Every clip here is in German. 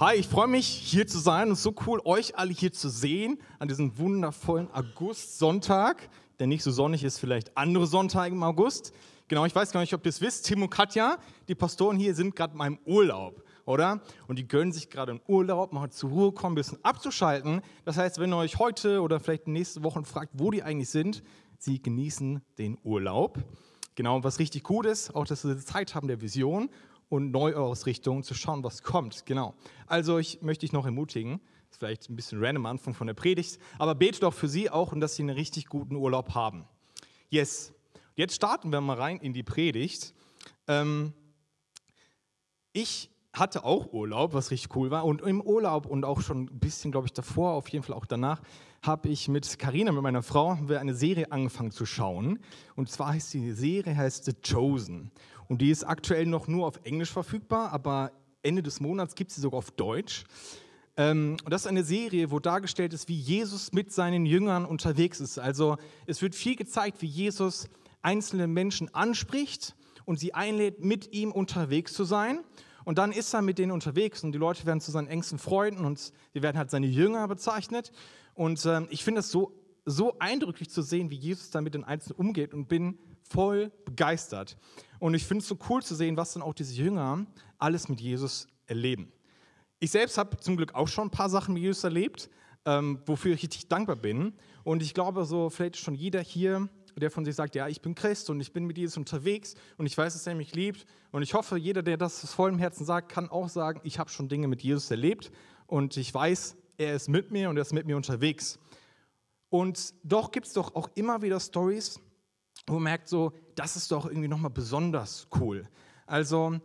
Hi, ich freue mich hier zu sein und so cool, euch alle hier zu sehen an diesem wundervollen August-Sonntag, der nicht so sonnig ist, vielleicht andere Sonntage im August. Genau, ich weiß gar nicht, ob ihr es wisst. Tim und Katja, die Pastoren hier, sind gerade in meinem Urlaub, oder? Und die gönnen sich gerade einen Urlaub, mal zur Ruhe kommen, ein bisschen abzuschalten. Das heißt, wenn ihr euch heute oder vielleicht nächste Woche fragt, wo die eigentlich sind, sie genießen den Urlaub. Genau, was richtig gut ist, auch dass sie Zeit haben der Vision und Neuausrichtung zu schauen, was kommt. Genau. Also ich möchte dich noch ermutigen, ist vielleicht ein bisschen random am Anfang von der Predigt, aber bete doch für sie auch und dass sie einen richtig guten Urlaub haben. Yes. Jetzt starten wir mal rein in die Predigt. Ähm, ich hatte auch Urlaub, was richtig cool war. Und im Urlaub und auch schon ein bisschen, glaube ich, davor, auf jeden Fall auch danach, habe ich mit Karina, mit meiner Frau, eine Serie angefangen zu schauen. Und zwar heißt die Serie heißt The Chosen. Und die ist aktuell noch nur auf Englisch verfügbar, aber Ende des Monats gibt sie sogar auf Deutsch. Ähm, und das ist eine Serie, wo dargestellt ist, wie Jesus mit seinen Jüngern unterwegs ist. Also es wird viel gezeigt, wie Jesus einzelne Menschen anspricht und sie einlädt, mit ihm unterwegs zu sein. Und dann ist er mit denen unterwegs und die Leute werden zu seinen engsten Freunden und sie werden halt seine Jünger bezeichnet. Und ähm, ich finde es so, so eindrücklich zu sehen, wie Jesus da mit den Einzelnen umgeht und bin voll begeistert. Und ich finde es so cool zu sehen, was dann auch diese Jünger alles mit Jesus erleben. Ich selbst habe zum Glück auch schon ein paar Sachen mit Jesus erlebt, ähm, wofür ich richtig dankbar bin. Und ich glaube, so vielleicht schon jeder hier, der von sich sagt, ja, ich bin Christ und ich bin mit Jesus unterwegs und ich weiß, dass er mich liebt. Und ich hoffe, jeder, der das aus vollem Herzen sagt, kann auch sagen, ich habe schon Dinge mit Jesus erlebt und ich weiß, er ist mit mir und er ist mit mir unterwegs. Und doch gibt es doch auch immer wieder Stories, wo man merkt so, das ist doch irgendwie nochmal besonders cool. Also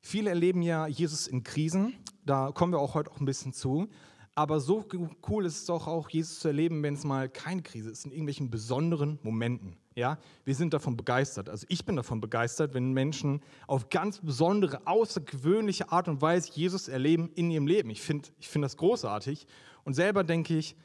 viele erleben ja Jesus in Krisen, da kommen wir auch heute auch ein bisschen zu. Aber so cool ist es doch auch, Jesus zu erleben, wenn es mal keine Krise ist, in irgendwelchen besonderen Momenten. Ja, wir sind davon begeistert. Also ich bin davon begeistert, wenn Menschen auf ganz besondere, außergewöhnliche Art und Weise Jesus erleben in ihrem Leben. Ich finde ich find das großartig. Und selber denke ich,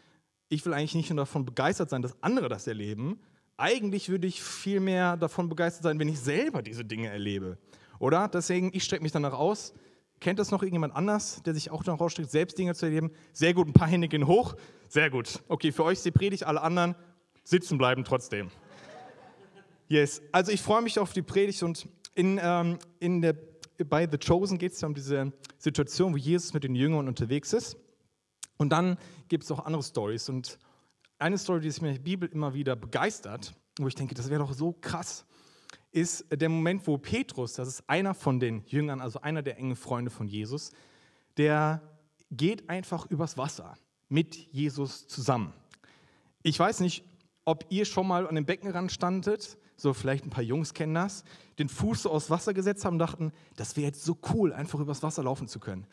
ich will eigentlich nicht nur davon begeistert sein, dass andere das erleben, eigentlich würde ich viel mehr davon begeistert sein, wenn ich selber diese Dinge erlebe. Oder? Deswegen, ich strecke mich danach aus. Kennt das noch irgendjemand anders, der sich auch danach ausstreckt, selbst Dinge zu erleben? Sehr gut, ein paar Hände gehen hoch. Sehr gut. Okay, für euch ist die Predigt, alle anderen sitzen bleiben trotzdem. Yes, also ich freue mich auf die Predigt und in, ähm, in der, bei The Chosen geht es ja um diese Situation, wo Jesus mit den Jüngern unterwegs ist. Und dann gibt es auch andere Stories. Und eine Story, die mir in der Bibel immer wieder begeistert, wo ich denke, das wäre doch so krass, ist der Moment, wo Petrus, das ist einer von den Jüngern, also einer der engen Freunde von Jesus, der geht einfach übers Wasser mit Jesus zusammen. Ich weiß nicht, ob ihr schon mal an dem Beckenrand standet, so vielleicht ein paar Jungs kennen das, den Fuß so aus Wasser gesetzt haben und dachten, das wäre jetzt so cool, einfach übers Wasser laufen zu können.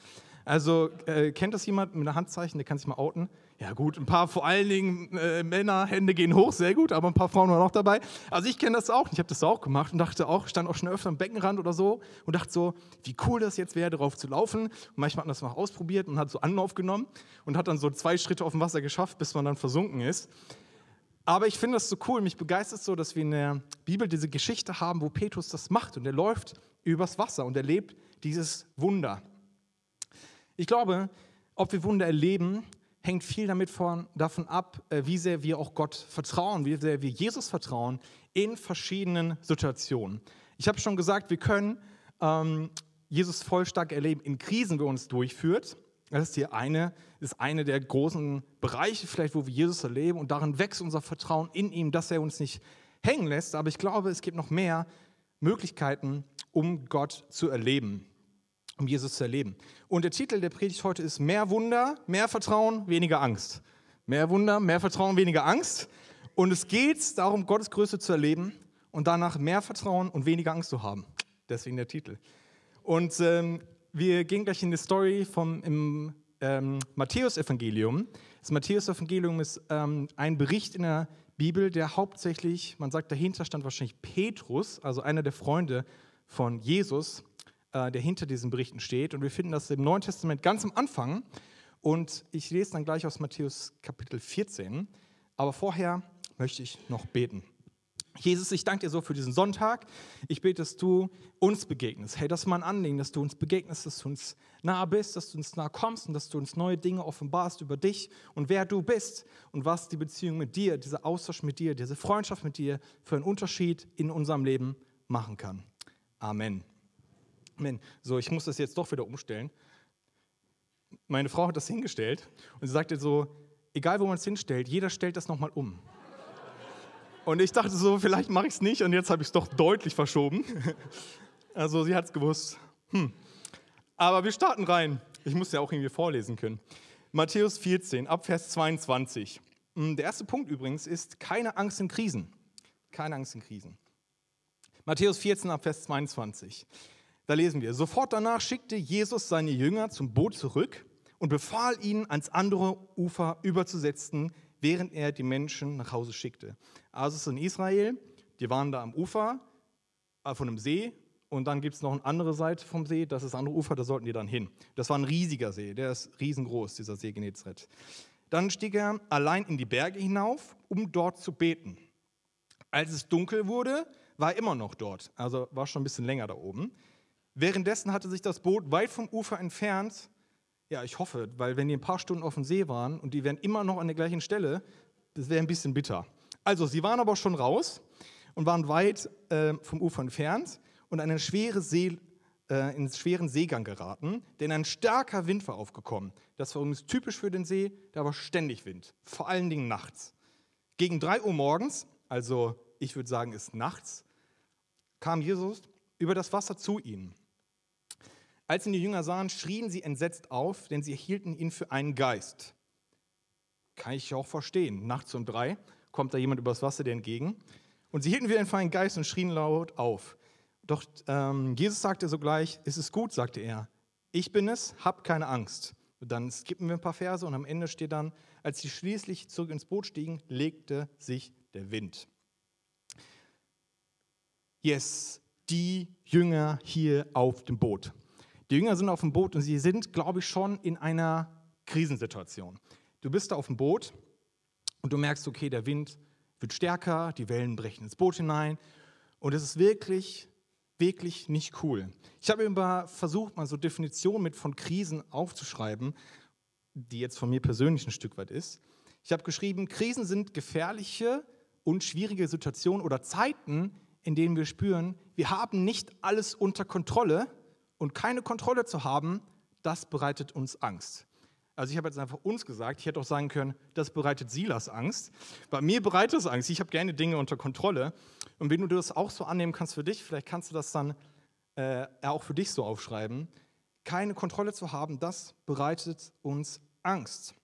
Also äh, kennt das jemand mit einem Handzeichen, der kann sich mal outen? Ja gut, ein paar vor allen Dingen äh, Männer, Hände gehen hoch, sehr gut, aber ein paar Frauen waren auch dabei. Also ich kenne das auch, ich habe das auch gemacht und dachte auch, stand auch schon öfter am Beckenrand oder so und dachte so, wie cool das jetzt wäre, darauf zu laufen. Und manchmal hat man das mal ausprobiert und hat so Anlauf genommen und hat dann so zwei Schritte auf dem Wasser geschafft, bis man dann versunken ist. Aber ich finde das so cool, mich begeistert so, dass wir in der Bibel diese Geschichte haben, wo Petrus das macht und er läuft übers Wasser und erlebt dieses Wunder. Ich glaube, ob wir Wunder erleben, hängt viel damit von, davon ab, äh, wie sehr wir auch Gott vertrauen, wie sehr wir Jesus vertrauen in verschiedenen Situationen. Ich habe schon gesagt, wir können ähm, Jesus voll stark erleben in Krisen, er uns durchführt. Das ist hier eine, ist eine der großen Bereiche, vielleicht, wo wir Jesus erleben. Und darin wächst unser Vertrauen in ihm, dass er uns nicht hängen lässt. Aber ich glaube, es gibt noch mehr Möglichkeiten, um Gott zu erleben um Jesus zu erleben. Und der Titel der Predigt heute ist Mehr Wunder, mehr Vertrauen, weniger Angst. Mehr Wunder, mehr Vertrauen, weniger Angst. Und es geht darum, Gottes Größe zu erleben und danach mehr Vertrauen und weniger Angst zu haben. Deswegen der Titel. Und ähm, wir gehen gleich in die Story vom im, ähm, Matthäus-Evangelium. Das Matthäus-Evangelium ist ähm, ein Bericht in der Bibel, der hauptsächlich, man sagt, dahinter stand wahrscheinlich Petrus, also einer der Freunde von Jesus, äh, der hinter diesen Berichten steht. Und wir finden das im Neuen Testament ganz am Anfang. Und ich lese dann gleich aus Matthäus Kapitel 14. Aber vorher möchte ich noch beten. Jesus, ich danke dir so für diesen Sonntag. Ich bete, dass du uns begegnest. Hey, das ist mein Anliegen, dass du uns begegnest, dass du uns nah bist, dass du uns nah kommst und dass du uns neue Dinge offenbarst über dich und wer du bist und was die Beziehung mit dir, dieser Austausch mit dir, diese Freundschaft mit dir für einen Unterschied in unserem Leben machen kann. Amen. Amen. So, ich muss das jetzt doch wieder umstellen. Meine Frau hat das hingestellt und sie sagte so, egal wo man es hinstellt, jeder stellt das nochmal um. Und ich dachte so, vielleicht mache ich es nicht und jetzt habe ich es doch deutlich verschoben. Also sie hat es gewusst. Hm. Aber wir starten rein. Ich muss ja auch irgendwie vorlesen können. Matthäus 14, Abvers 22. Hm, der erste Punkt übrigens ist keine Angst in Krisen. Keine Angst in Krisen. Matthäus 14, Abvers 22. Da lesen wir, sofort danach schickte Jesus seine Jünger zum Boot zurück und befahl ihnen, ans andere Ufer überzusetzen, während er die Menschen nach Hause schickte. Also es ist in Israel, die waren da am Ufer äh, von einem See und dann gibt es noch eine andere Seite vom See, das ist das andere Ufer, da sollten die dann hin. Das war ein riesiger See, der ist riesengroß, dieser See Genezareth. Dann stieg er allein in die Berge hinauf, um dort zu beten. Als es dunkel wurde, war er immer noch dort, also war schon ein bisschen länger da oben. Währenddessen hatte sich das Boot weit vom Ufer entfernt ja, ich hoffe, weil wenn die ein paar Stunden auf dem See waren und die wären immer noch an der gleichen Stelle, das wäre ein bisschen bitter. Also, sie waren aber schon raus und waren weit äh, vom Ufer entfernt und in einen, schwere See, äh, einen schweren Seegang geraten, denn ein starker Wind war aufgekommen. Das war übrigens typisch für den See, da war ständig Wind, vor allen Dingen nachts. Gegen 3 Uhr morgens, also ich würde sagen, ist nachts, kam Jesus über das Wasser zu ihnen. Als ihn die Jünger sahen, schrien sie entsetzt auf, denn sie hielten ihn für einen Geist. Kann ich auch verstehen. Nachts um drei kommt da jemand übers Wasser dir entgegen. Und sie hielten wieder für einen Geist und schrien laut auf. Doch ähm, Jesus sagte sogleich, es ist gut, sagte er. Ich bin es, hab keine Angst. Und dann skippen wir ein paar Verse und am Ende steht dann, als sie schließlich zurück ins Boot stiegen, legte sich der Wind. Yes, die Jünger hier auf dem Boot. Die Jünger sind auf dem Boot und sie sind, glaube ich, schon in einer Krisensituation. Du bist da auf dem Boot und du merkst, okay, der Wind wird stärker, die Wellen brechen ins Boot hinein und es ist wirklich, wirklich nicht cool. Ich habe immer versucht, mal so Definitionen mit von Krisen aufzuschreiben, die jetzt von mir persönlich ein Stück weit ist. Ich habe geschrieben, Krisen sind gefährliche und schwierige Situationen oder Zeiten, in denen wir spüren, wir haben nicht alles unter Kontrolle und keine Kontrolle zu haben, das bereitet uns Angst. Also ich habe jetzt einfach uns gesagt, ich hätte auch sagen können, das bereitet Silas Angst. Bei mir bereitet es Angst, ich habe gerne Dinge unter Kontrolle. Und wenn du das auch so annehmen kannst für dich, vielleicht kannst du das dann äh, auch für dich so aufschreiben. Keine Kontrolle zu haben, das bereitet uns Angst.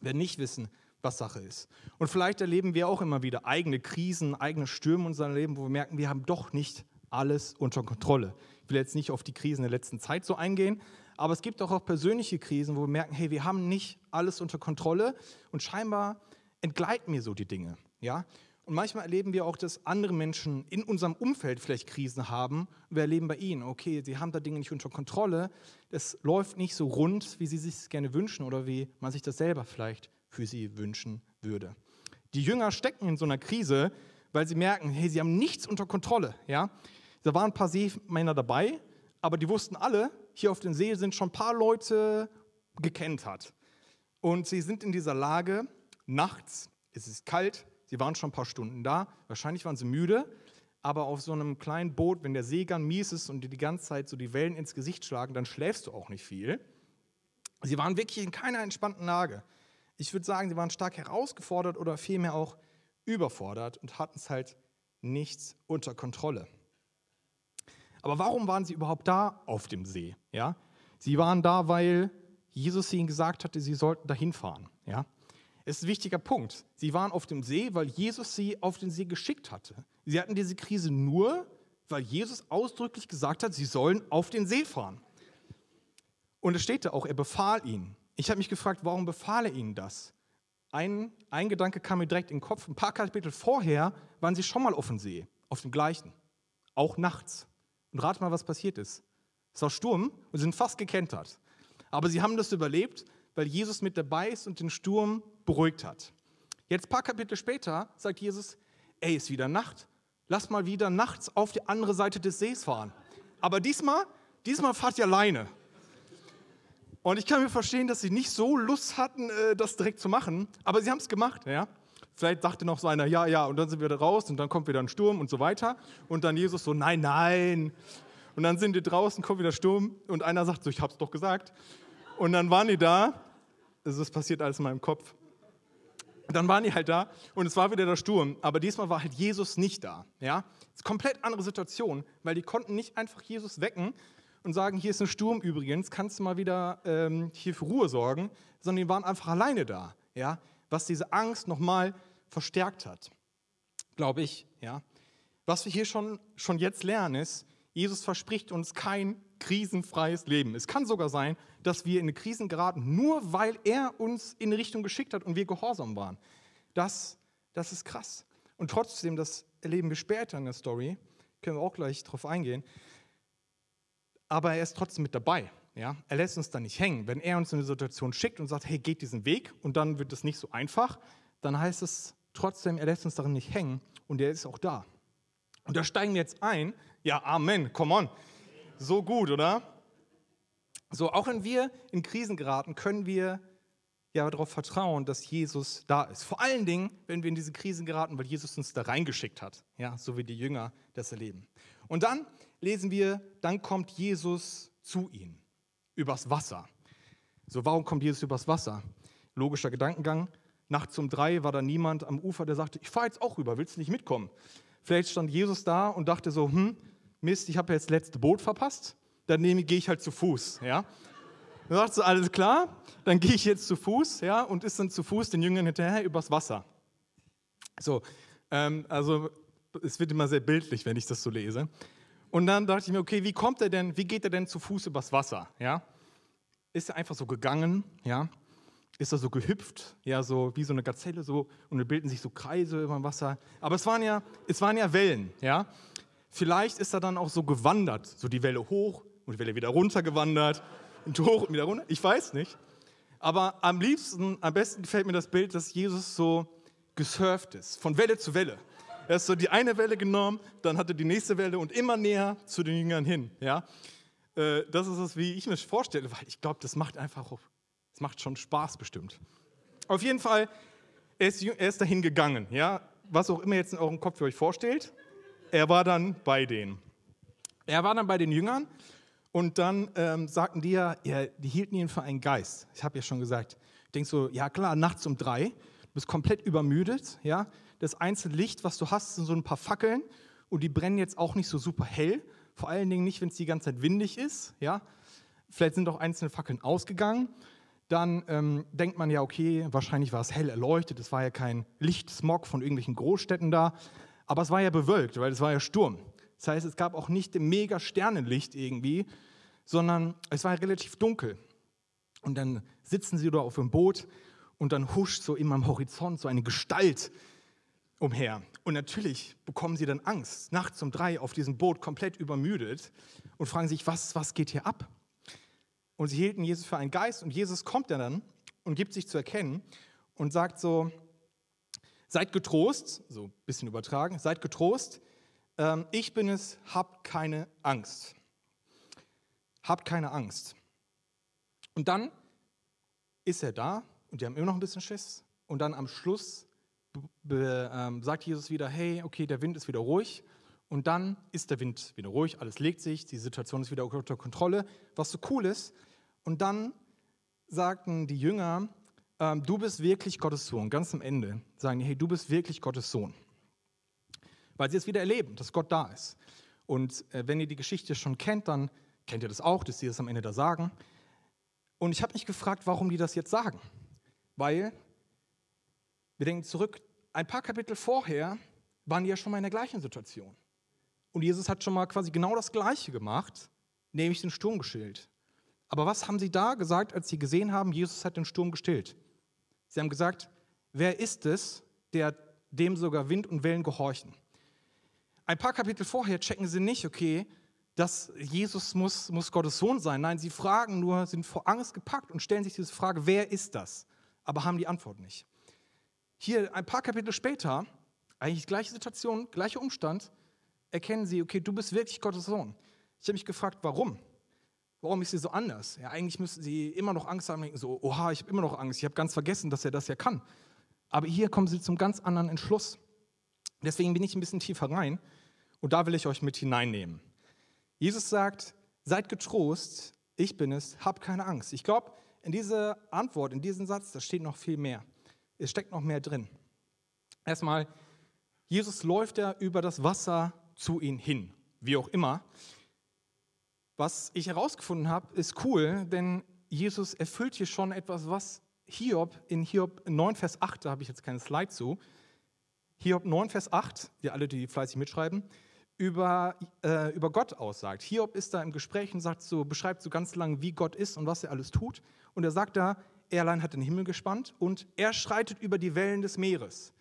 Wir nicht wissen, was Sache ist. Und vielleicht erleben wir auch immer wieder eigene Krisen, eigene Stürme in unserem Leben, wo wir merken, wir haben doch nicht alles unter Kontrolle. Will jetzt nicht auf die Krisen der letzten Zeit so eingehen, aber es gibt auch, auch persönliche Krisen, wo wir merken, hey, wir haben nicht alles unter Kontrolle und scheinbar entgleiten mir so die Dinge. Ja? Und manchmal erleben wir auch, dass andere Menschen in unserem Umfeld vielleicht Krisen haben. Wir erleben bei ihnen, okay, sie haben da Dinge nicht unter Kontrolle. Es läuft nicht so rund, wie sie sich gerne wünschen oder wie man sich das selber vielleicht für sie wünschen würde. Die Jünger stecken in so einer Krise, weil sie merken, hey, sie haben nichts unter Kontrolle. Ja? Da waren ein paar Seemänner dabei, aber die wussten alle, hier auf dem See sind schon ein paar Leute gekentert. Und sie sind in dieser Lage, nachts, es ist kalt, sie waren schon ein paar Stunden da, wahrscheinlich waren sie müde, aber auf so einem kleinen Boot, wenn der Seegang mies ist und dir die ganze Zeit so die Wellen ins Gesicht schlagen, dann schläfst du auch nicht viel. Sie waren wirklich in keiner entspannten Lage. Ich würde sagen, sie waren stark herausgefordert oder vielmehr auch überfordert und hatten es halt nichts unter Kontrolle. Aber warum waren sie überhaupt da auf dem See? Ja? Sie waren da, weil Jesus ihnen gesagt hatte, sie sollten dahin fahren. Ja? Es ist ein wichtiger Punkt. Sie waren auf dem See, weil Jesus sie auf den See geschickt hatte. Sie hatten diese Krise nur, weil Jesus ausdrücklich gesagt hat, sie sollen auf den See fahren. Und es steht da auch, er befahl ihnen. Ich habe mich gefragt, warum befahl er ihnen das? Ein, ein Gedanke kam mir direkt in den Kopf. Ein paar Kapitel vorher waren sie schon mal auf dem See, auf dem gleichen, auch nachts. Und rat mal, was passiert ist. Es war Sturm und sie sind fast gekentert. Aber sie haben das überlebt, weil Jesus mit dabei ist und den Sturm beruhigt hat. Jetzt ein paar Kapitel später sagt Jesus, ey, ist wieder Nacht. Lass mal wieder nachts auf die andere Seite des Sees fahren. Aber diesmal, diesmal fahrt ihr alleine. Und ich kann mir verstehen, dass sie nicht so Lust hatten, äh, das direkt zu machen, aber sie haben es gemacht. Ja? Vielleicht dachte noch so einer, ja, ja, und dann sind wir da raus und dann kommt wieder ein Sturm und so weiter. Und dann Jesus so, nein, nein. Und dann sind die draußen, kommt wieder Sturm und einer sagt so, ich hab's doch gesagt. Und dann waren die da, also das passiert alles in meinem Kopf. Dann waren die halt da und es war wieder der Sturm, aber diesmal war halt Jesus nicht da. Ja? Das ist eine komplett andere Situation, weil die konnten nicht einfach Jesus wecken und sagen, hier ist ein Sturm übrigens, kannst du mal wieder ähm, hier für Ruhe sorgen, sondern die waren einfach alleine da. Ja? Was diese Angst nochmal verstärkt hat, glaube ich. Ja? Was wir hier schon, schon jetzt lernen ist, Jesus verspricht uns kein krisenfreies Leben. Es kann sogar sein, dass wir in eine Krisen geraten, nur weil er uns in eine Richtung geschickt hat und wir gehorsam waren. Das, das ist krass. Und trotzdem, das erleben wir später in der Story, können wir auch gleich drauf eingehen. Aber er ist trotzdem mit dabei. Ja? Er lässt uns da nicht hängen. Wenn er uns in eine Situation schickt und sagt, hey, geht diesen Weg und dann wird es nicht so einfach, dann heißt es trotzdem, er lässt uns darin nicht hängen und er ist auch da. Und da steigen wir jetzt ein. Ja, Amen, come on. So gut, oder? So, auch wenn wir in Krisen geraten, können wir ja darauf vertrauen, dass Jesus da ist. Vor allen Dingen, wenn wir in diese Krisen geraten, weil Jesus uns da reingeschickt hat. Ja, so wie die Jünger das erleben. Und dann lesen wir, dann kommt Jesus zu ihnen übers Wasser. So, warum kommt Jesus übers Wasser? Logischer Gedankengang. Nachts um drei war da niemand am Ufer, der sagte, ich fahre jetzt auch rüber, willst du nicht mitkommen? Vielleicht stand Jesus da und dachte so, hm, Mist, ich habe jetzt das letzte Boot verpasst, dann gehe ich halt zu Fuß. Ja? Dann sagt so, alles klar, dann gehe ich jetzt zu Fuß ja, und ist dann zu Fuß den Jüngern hinterher übers Wasser. So, ähm, also es wird immer sehr bildlich, wenn ich das so lese. Und dann dachte ich mir, okay, wie kommt er denn, wie geht er denn zu Fuß übers Wasser? Ja? Ist er einfach so gegangen? Ja? ist er so gehüpft, ja, so wie so eine Gazelle, so, und dann bilden sich so Kreise über dem Wasser. Aber es waren ja, es waren ja Wellen, ja. Vielleicht ist er dann auch so gewandert, so die Welle hoch und die Welle wieder runter gewandert und hoch und wieder runter. Ich weiß nicht. Aber am liebsten, am besten gefällt mir das Bild, dass Jesus so gesurft ist, von Welle zu Welle. Er ist so die eine Welle genommen, dann hat er die nächste Welle und immer näher zu den Jüngern hin. Ja? Äh, das ist es, wie ich mir vorstelle, weil ich glaube, das macht einfach es macht schon Spaß bestimmt. Auf jeden Fall, er ist, er ist dahin gegangen. Ja? Was auch immer jetzt in eurem Kopf für euch vorstellt, er war dann bei denen. Er war dann bei den Jüngern und dann ähm, sagten die ja, ja, die hielten ihn für einen Geist. Ich habe ja schon gesagt. Denke so, ja klar, nachts um drei, du bist komplett übermüdet. Ja? Das einzige Licht, was du hast, sind so ein paar Fackeln und die brennen jetzt auch nicht so super hell. Vor allen Dingen nicht, wenn es die ganze Zeit windig ist. Ja? Vielleicht sind auch einzelne Fackeln ausgegangen dann ähm, denkt man ja, okay, wahrscheinlich war es hell erleuchtet, es war ja kein Lichtsmog von irgendwelchen Großstädten da, aber es war ja bewölkt, weil es war ja Sturm. Das heißt, es gab auch nicht mega Sternenlicht irgendwie, sondern es war relativ dunkel. Und dann sitzen sie da auf dem Boot und dann huscht so immer am Horizont so eine Gestalt umher. Und natürlich bekommen sie dann Angst, nachts um drei auf diesem Boot komplett übermüdet und fragen sich, was, was geht hier ab? Und sie hielten Jesus für einen Geist und Jesus kommt dann und gibt sich zu erkennen und sagt so, seid getrost, so ein bisschen übertragen, seid getrost, ähm, ich bin es, habt keine Angst. Habt keine Angst. Und dann ist er da und die haben immer noch ein bisschen Schiss. Und dann am Schluss ähm, sagt Jesus wieder, hey, okay, der Wind ist wieder ruhig. Und dann ist der Wind wieder ruhig, alles legt sich, die Situation ist wieder unter Kontrolle. Was so cool ist, und dann sagten die Jünger, ähm, du bist wirklich Gottes Sohn. Ganz am Ende sagen die, hey, du bist wirklich Gottes Sohn. Weil sie es wieder erleben, dass Gott da ist. Und äh, wenn ihr die Geschichte schon kennt, dann kennt ihr das auch, dass sie das am Ende da sagen. Und ich habe mich gefragt, warum die das jetzt sagen. Weil, wir denken zurück, ein paar Kapitel vorher waren die ja schon mal in der gleichen Situation. Und Jesus hat schon mal quasi genau das Gleiche gemacht, nämlich den Sturm geschillt. Aber was haben sie da gesagt, als sie gesehen haben, Jesus hat den Sturm gestillt? Sie haben gesagt, wer ist es, der dem sogar Wind und Wellen gehorchen? Ein paar Kapitel vorher checken sie nicht, okay, dass Jesus muss, muss Gottes Sohn sein. Nein, sie fragen nur, sind vor Angst gepackt und stellen sich diese Frage, wer ist das? Aber haben die Antwort nicht. Hier ein paar Kapitel später eigentlich gleiche Situation, gleicher Umstand, erkennen sie, okay, du bist wirklich Gottes Sohn. Ich habe mich gefragt, warum? Warum ist sie so anders? Ja, eigentlich müssten sie immer noch Angst haben, so, oha, ich habe immer noch Angst, ich habe ganz vergessen, dass er das ja kann. Aber hier kommen sie zum ganz anderen Entschluss. Deswegen bin ich ein bisschen tiefer rein und da will ich euch mit hineinnehmen. Jesus sagt, seid getrost, ich bin es, hab keine Angst. Ich glaube, in dieser Antwort, in diesem Satz, da steht noch viel mehr. Es steckt noch mehr drin. Erstmal, Jesus läuft ja über das Wasser zu ihnen hin, wie auch immer. Was ich herausgefunden habe, ist cool, denn Jesus erfüllt hier schon etwas, was Hiob in Hiob 9, Vers 8, da habe ich jetzt keine Slide zu, Hiob 9, Vers 8, wir alle, die fleißig mitschreiben, über, äh, über Gott aussagt. Hiob ist da im Gespräch und sagt so, beschreibt so ganz lang, wie Gott ist und was er alles tut. Und er sagt da, er allein hat den Himmel gespannt und er schreitet über die Wellen des Meeres.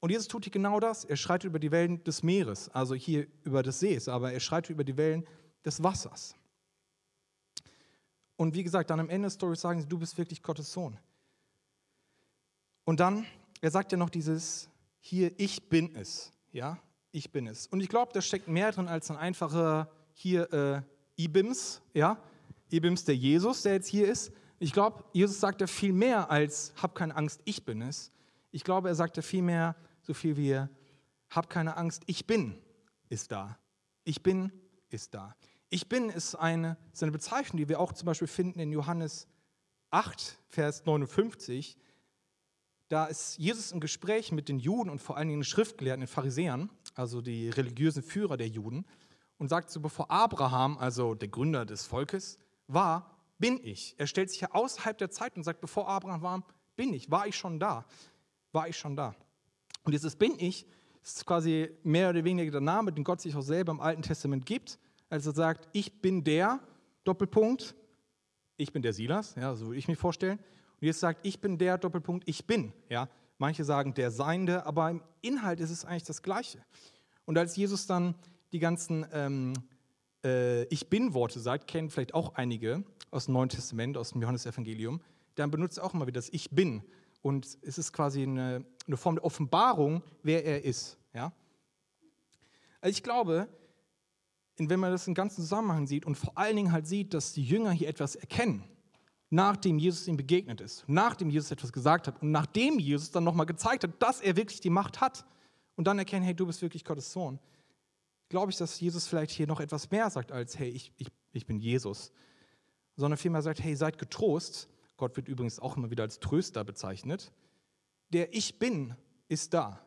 Und Jesus tut hier genau das. Er schreitet über die Wellen des Meeres, also hier über des Sees, aber er schreitet über die Wellen des Wassers. Und wie gesagt, dann am Ende des Stories sagen sie, du bist wirklich Gottes Sohn. Und dann, er sagt ja noch dieses, hier, ich bin es. Ja, ich bin es. Und ich glaube, da steckt mehr drin als ein einfacher, hier, äh, Ibims, ja, Ibims der Jesus, der jetzt hier ist. Ich glaube, Jesus sagt ja viel mehr als, hab keine Angst, ich bin es. Ich glaube, er sagt ja viel mehr, so viel wie, hab keine Angst, ich bin, ist da. Ich bin, ist da. Ich bin ist eine, ist eine Bezeichnung, die wir auch zum Beispiel finden in Johannes 8, Vers 59. Da ist Jesus im Gespräch mit den Juden und vor allen Dingen den Schriftgelehrten, den Pharisäern, also die religiösen Führer der Juden, und sagt so, bevor Abraham, also der Gründer des Volkes, war, bin ich. Er stellt sich ja außerhalb der Zeit und sagt, bevor Abraham war, bin ich, war ich schon da, war ich schon da. Und dieses bin ich ist quasi mehr oder weniger der Name, den Gott sich auch selber im Alten Testament gibt als er sagt, ich bin der, Doppelpunkt, ich bin der Silas, ja, so würde ich mich vorstellen. Und jetzt sagt, ich bin der, Doppelpunkt, ich bin. Ja. Manche sagen der Seiende, aber im Inhalt ist es eigentlich das Gleiche. Und als Jesus dann die ganzen ähm, äh, Ich bin-Worte sagt, kennen vielleicht auch einige aus dem Neuen Testament, aus dem Johannesevangelium, dann benutzt auch immer wieder das Ich bin. Und es ist quasi eine, eine Form der Offenbarung, wer er ist. Ja? Also ich glaube, wenn man das im ganzen Zusammenhang sieht und vor allen Dingen halt sieht, dass die Jünger hier etwas erkennen, nachdem Jesus ihnen begegnet ist, nachdem Jesus etwas gesagt hat und nachdem Jesus dann nochmal gezeigt hat, dass er wirklich die Macht hat und dann erkennen, hey, du bist wirklich Gottes Sohn, glaube ich, dass Jesus vielleicht hier noch etwas mehr sagt als, hey, ich, ich, ich bin Jesus, sondern vielmehr sagt, hey, seid getrost. Gott wird übrigens auch immer wieder als Tröster bezeichnet. Der Ich bin ist da.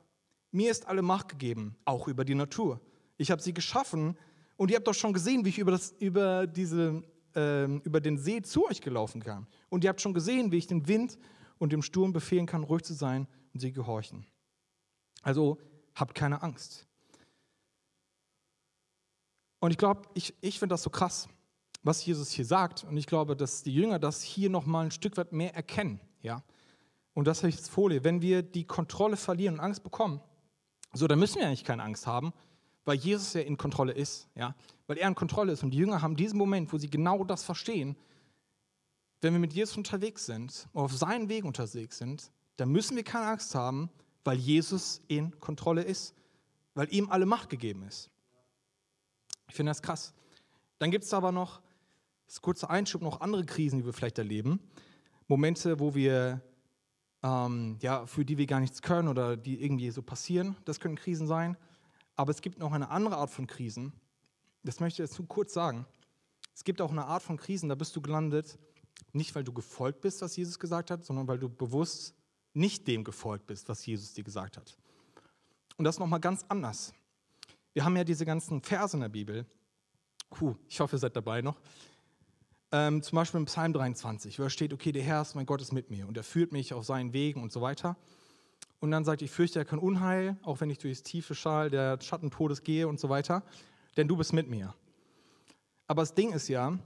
Mir ist alle Macht gegeben, auch über die Natur. Ich habe sie geschaffen und ihr habt doch schon gesehen, wie ich über, das, über, diese, äh, über den See zu euch gelaufen kam. Und ihr habt schon gesehen, wie ich den Wind und dem Sturm befehlen kann, ruhig zu sein und sie gehorchen. Also habt keine Angst. Und ich glaube, ich, ich finde das so krass, was Jesus hier sagt. Und ich glaube, dass die Jünger das hier nochmal ein Stück weit mehr erkennen. Ja? Und das habe ich jetzt Folie. Wenn wir die Kontrolle verlieren und Angst bekommen, so, dann müssen wir eigentlich keine Angst haben, weil Jesus ja in Kontrolle ist, ja, weil er in Kontrolle ist. Und die Jünger haben diesen Moment, wo sie genau das verstehen, wenn wir mit Jesus unterwegs sind, auf seinen Weg unterwegs sind, dann müssen wir keine Angst haben, weil Jesus in Kontrolle ist, weil ihm alle Macht gegeben ist. Ich finde das krass. Dann gibt es aber noch, das ist kurzer Einschub, noch andere Krisen, die wir vielleicht erleben. Momente, wo wir, ähm, ja, für die wir gar nichts können oder die irgendwie so passieren. Das können Krisen sein. Aber es gibt noch eine andere Art von Krisen. Das möchte ich jetzt nur kurz sagen. Es gibt auch eine Art von Krisen, da bist du gelandet, nicht weil du gefolgt bist, was Jesus gesagt hat, sondern weil du bewusst nicht dem gefolgt bist, was Jesus dir gesagt hat. Und das nochmal ganz anders. Wir haben ja diese ganzen Verse in der Bibel. Puh, ich hoffe, ihr seid dabei noch. Ähm, zum Beispiel im Psalm 23, wo da steht, okay, der Herr ist, mein Gott ist mit mir und er führt mich auf seinen Wegen und so weiter. Und dann sagt, ich fürchte ja kein Unheil, auch wenn ich durch das tiefe Schal der Schattentodes gehe und so weiter, denn du bist mit mir. Aber das Ding ist ja,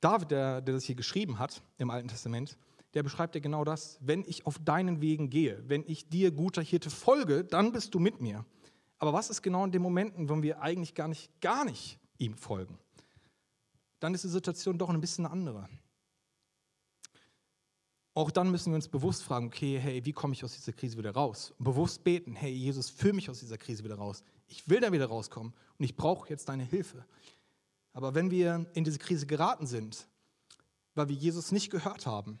David, der, der das hier geschrieben hat im Alten Testament, der beschreibt ja genau das. Wenn ich auf deinen Wegen gehe, wenn ich dir, guter Hirte, folge, dann bist du mit mir. Aber was ist genau in den Momenten, wo wir eigentlich gar nicht, gar nicht ihm folgen? Dann ist die Situation doch ein bisschen andere. auch dann müssen wir uns bewusst fragen, okay, hey, wie komme ich aus dieser Krise wieder raus? Und bewusst beten, hey, Jesus, führ mich aus dieser Krise wieder raus. Ich will da wieder rauskommen und ich brauche jetzt deine Hilfe. Aber wenn wir in diese Krise geraten sind, weil wir Jesus nicht gehört haben,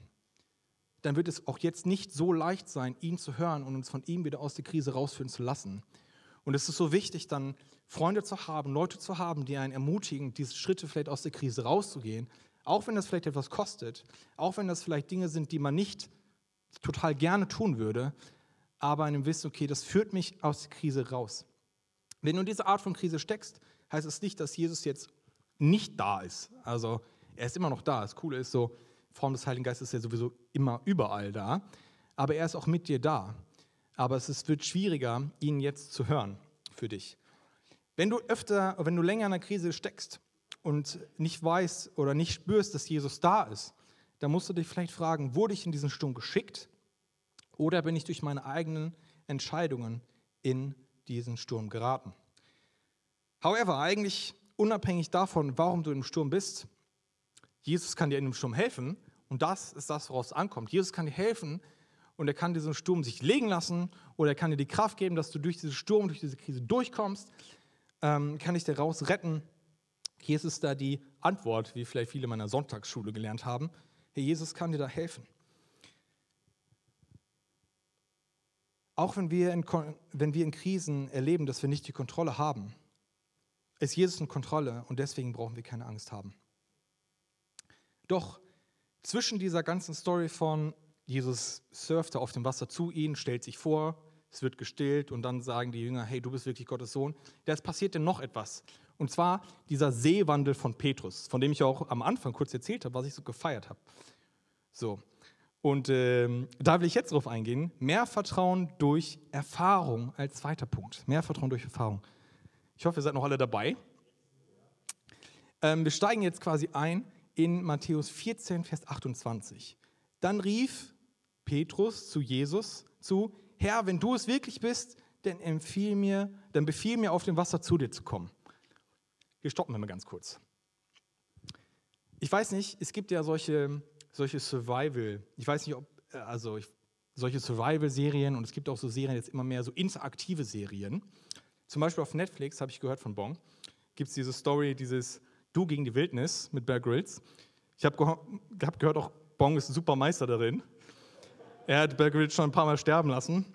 dann wird es auch jetzt nicht so leicht sein, ihn zu hören und uns von ihm wieder aus der Krise rausführen zu lassen. Und es ist so wichtig, dann Freunde zu haben, Leute zu haben, die einen ermutigen, diese Schritte vielleicht aus der Krise rauszugehen, auch wenn das vielleicht etwas kostet, auch wenn das vielleicht Dinge sind, die man nicht total gerne tun würde, aber einem Wissen, okay, das führt mich aus der Krise raus. Wenn du in diese Art von Krise steckst, heißt es nicht, dass Jesus jetzt nicht da ist. Also er ist immer noch da. Das Coole ist so, Form des Heiligen Geistes ist ja sowieso immer überall da, aber er ist auch mit dir da. Aber es ist, wird schwieriger, ihn jetzt zu hören für dich. Wenn du öfter, wenn du länger in einer Krise steckst und nicht weißt oder nicht spürst, dass Jesus da ist, dann musst du dich vielleicht fragen, wurde ich in diesen Sturm geschickt oder bin ich durch meine eigenen Entscheidungen in diesen Sturm geraten? However, eigentlich unabhängig davon, warum du im Sturm bist, Jesus kann dir in dem Sturm helfen und das ist das, woraus es ankommt. Jesus kann dir helfen und er kann diesen Sturm sich legen lassen oder er kann dir die Kraft geben, dass du durch diesen Sturm, durch diese Krise durchkommst, ähm, kann ich dir raus retten Jesus ist da die Antwort, wie vielleicht viele meiner Sonntagsschule gelernt haben. Herr Jesus kann dir da helfen. Auch wenn wir, in, wenn wir in Krisen erleben, dass wir nicht die Kontrolle haben, ist Jesus in Kontrolle und deswegen brauchen wir keine Angst haben. Doch zwischen dieser ganzen Story von Jesus surfte auf dem Wasser zu ihnen, stellt sich vor, es wird gestillt und dann sagen die Jünger, hey, du bist wirklich Gottes Sohn. Da passiert denn noch etwas. Und zwar dieser Seewandel von Petrus, von dem ich auch am Anfang kurz erzählt habe, was ich so gefeiert habe. So. Und ähm, da will ich jetzt drauf eingehen. Mehr Vertrauen durch Erfahrung als zweiter Punkt. Mehr Vertrauen durch Erfahrung. Ich hoffe, ihr seid noch alle dabei. Ähm, wir steigen jetzt quasi ein in Matthäus 14, Vers 28. Dann rief Petrus zu Jesus zu, Herr, wenn du es wirklich bist, dann, empfiehl mir, dann befiehl mir, auf dem Wasser zu dir zu kommen. Hier stoppen wir mal ganz kurz. Ich weiß nicht, es gibt ja solche, solche Survival, ich weiß nicht, ob, äh, also ich, solche Survival-Serien und es gibt auch so Serien, jetzt immer mehr so interaktive Serien. Zum Beispiel auf Netflix, habe ich gehört von Bong, gibt es diese Story, dieses Du gegen die Wildnis mit Bear Grylls. Ich habe ge hab gehört, auch Bong ist ein super Meister darin. Er hat Bear schon ein paar Mal sterben lassen.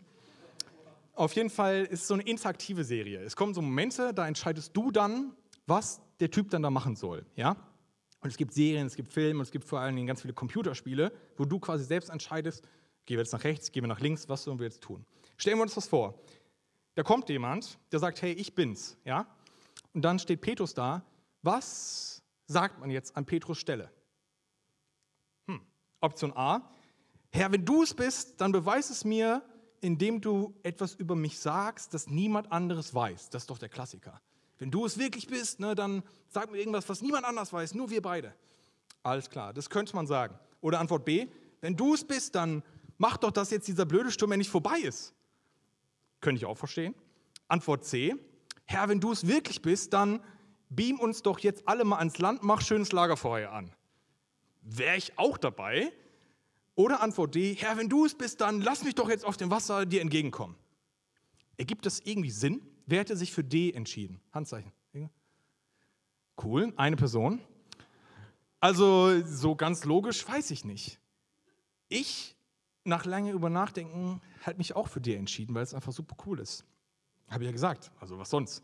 Auf jeden Fall ist es so eine interaktive Serie. Es kommen so Momente, da entscheidest du dann, was der Typ dann da machen soll. Ja? Und es gibt Serien, es gibt Filme und es gibt vor allen Dingen ganz viele Computerspiele, wo du quasi selbst entscheidest, gehen wir jetzt nach rechts, gehen wir nach links, was sollen wir jetzt tun? Stellen wir uns das vor. Da kommt jemand, der sagt, hey, ich bin's. Ja? Und dann steht Petrus da. Was sagt man jetzt an Petrus Stelle? Hm. Option A. Herr, wenn du es bist, dann beweis es mir, indem du etwas über mich sagst, das niemand anderes weiß. Das ist doch der Klassiker. Wenn du es wirklich bist, ne, dann sag mir irgendwas, was niemand anders weiß, nur wir beide. Alles klar, das könnte man sagen. Oder Antwort B, wenn du es bist, dann mach doch, dass jetzt dieser blöde Sturm endlich vorbei ist. Könnte ich auch verstehen. Antwort C, Herr, wenn du es wirklich bist, dann beam uns doch jetzt alle mal ans Land, mach schönes Lagerfeuer an. Wäre ich auch dabei? Oder Antwort D, Herr, wenn du es bist, dann lass mich doch jetzt auf dem Wasser dir entgegenkommen. Ergibt das irgendwie Sinn? Wer hätte sich für D entschieden? Handzeichen. Cool, eine Person. Also so ganz logisch weiß ich nicht. Ich, nach langem über Nachdenken, hätte mich auch für D entschieden, weil es einfach super cool ist. Habe ich ja gesagt, also was sonst.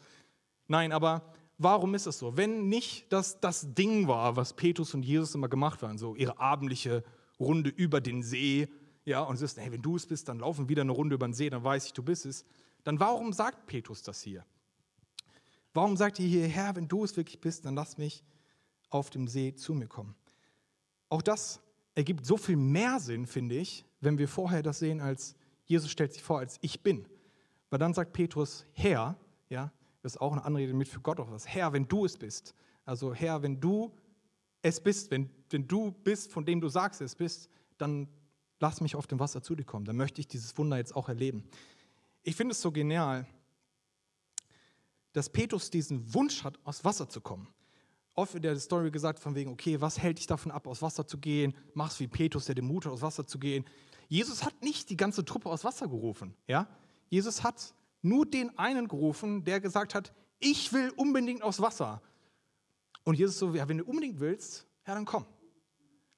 Nein, aber warum ist es so? Wenn nicht das das Ding war, was Petrus und Jesus immer gemacht haben, so ihre abendliche Runde über den See, ja, und sie ist, hey, wenn du es bist, dann laufen wieder eine Runde über den See, dann weiß ich, du bist es dann warum sagt Petrus das hier? Warum sagt er hier, Herr, wenn du es wirklich bist, dann lass mich auf dem See zu mir kommen? Auch das ergibt so viel mehr Sinn, finde ich, wenn wir vorher das sehen, als Jesus stellt sich vor, als ich bin. Weil dann sagt Petrus, Herr, ja, das ist auch eine Anrede mit für Gott auch was. Herr, wenn du es bist. Also Herr, wenn du es bist, wenn, wenn du bist, von dem du sagst, es bist, dann lass mich auf dem Wasser zu dir kommen. Dann möchte ich dieses Wunder jetzt auch erleben. Ich finde es so genial, dass Petrus diesen Wunsch hat, aus Wasser zu kommen. oft in der Story gesagt von wegen, okay, was hält dich davon ab, aus Wasser zu gehen? Mach's wie Petrus, der den Mut hat, aus Wasser zu gehen. Jesus hat nicht die ganze Truppe aus Wasser gerufen. Ja? Jesus hat nur den einen gerufen, der gesagt hat, ich will unbedingt aus Wasser. Und Jesus so, ja, wenn du unbedingt willst, ja, dann komm.